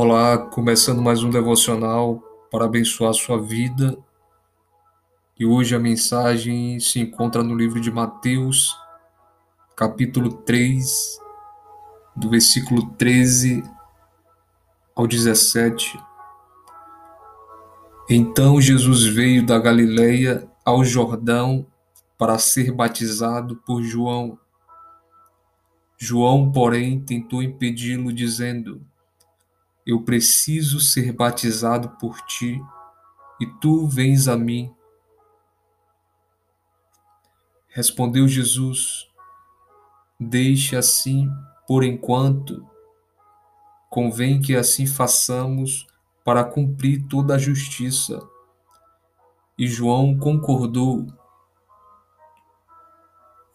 Olá, começando mais um devocional para abençoar sua vida. E hoje a mensagem se encontra no livro de Mateus, capítulo 3, do versículo 13 ao 17. Então Jesus veio da Galileia ao Jordão para ser batizado por João. João, porém, tentou impedi-lo, dizendo: Eu preciso ser batizado por ti, e tu vens a mim. Respondeu Jesus: Deixe assim por enquanto. Convém que assim façamos para cumprir toda a justiça. E João concordou.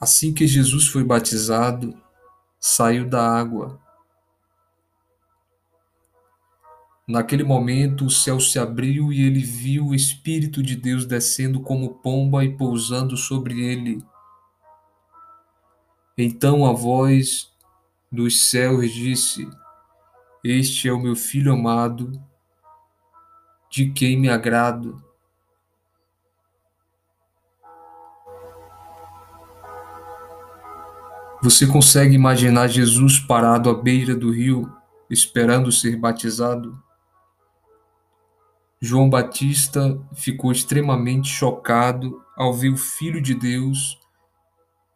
Assim que Jesus foi batizado, saiu da água. Naquele momento o céu se abriu e ele viu o Espírito de Deus descendo como pomba e pousando sobre ele. Então a voz dos céus disse: Este é o meu filho amado, de quem me agrado. Você consegue imaginar Jesus parado à beira do rio, esperando ser batizado? João Batista ficou extremamente chocado ao ver o Filho de Deus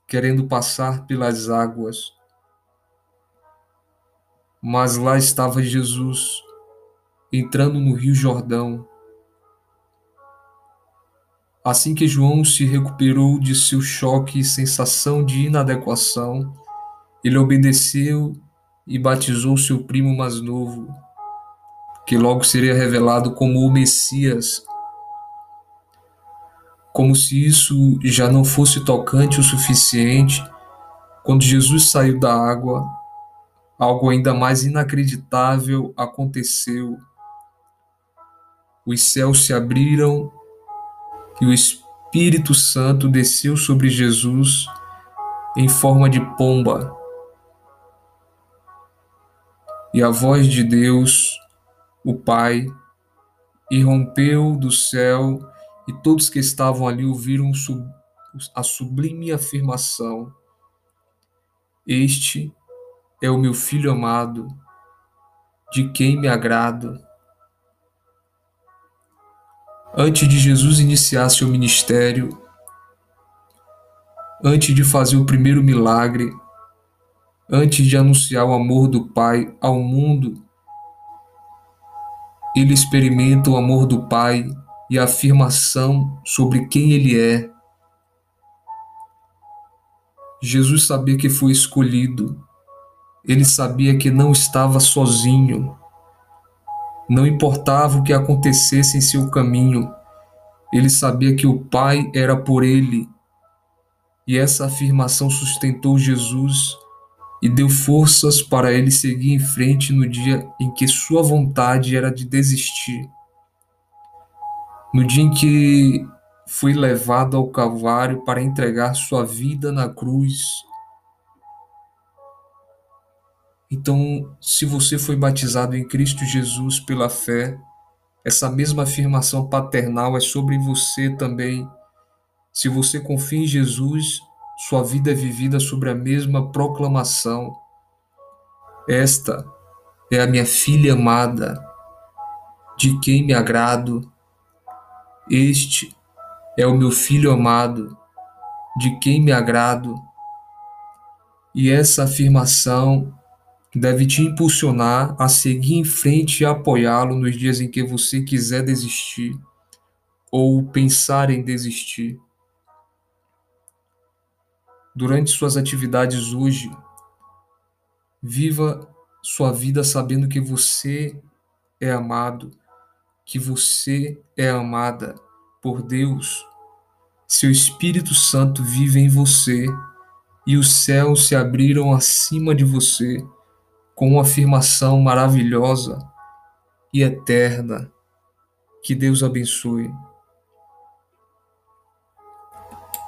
querendo passar pelas águas. Mas lá estava Jesus, entrando no Rio Jordão. Assim que João se recuperou de seu choque e sensação de inadequação, ele obedeceu e batizou seu primo mais novo, que logo seria revelado como o Messias. Como se isso já não fosse tocante o suficiente, quando Jesus saiu da água, algo ainda mais inacreditável aconteceu. Os céus se abriram e o Espírito Santo desceu sobre Jesus em forma de pomba. E a voz de Deus, o Pai, irrompeu do céu e todos que estavam ali ouviram a sublime afirmação: Este é o meu filho amado, de quem me agrado. Antes de Jesus iniciar seu ministério, antes de fazer o primeiro milagre, antes de anunciar o amor do Pai ao mundo, ele experimenta o amor do Pai e a afirmação sobre quem ele é. Jesus sabia que foi escolhido, ele sabia que não estava sozinho não importava o que acontecesse em seu caminho, ele sabia que o Pai era por ele. E essa afirmação sustentou Jesus e deu forças para ele seguir em frente no dia em que sua vontade era de desistir. No dia em que foi levado ao Calvário para entregar sua vida na cruz então, se você foi batizado em Cristo Jesus pela fé, essa mesma afirmação paternal é sobre você também. Se você confia em Jesus, sua vida é vivida sobre a mesma proclamação. Esta é a minha filha amada, de quem me agrado. Este é o meu filho amado, de quem me agrado. E essa afirmação deve te impulsionar a seguir em frente e apoiá-lo nos dias em que você quiser desistir ou pensar em desistir. Durante suas atividades hoje, viva sua vida sabendo que você é amado, que você é amada por Deus. Seu Espírito Santo vive em você e os céus se abriram acima de você com uma afirmação maravilhosa e eterna. Que Deus abençoe.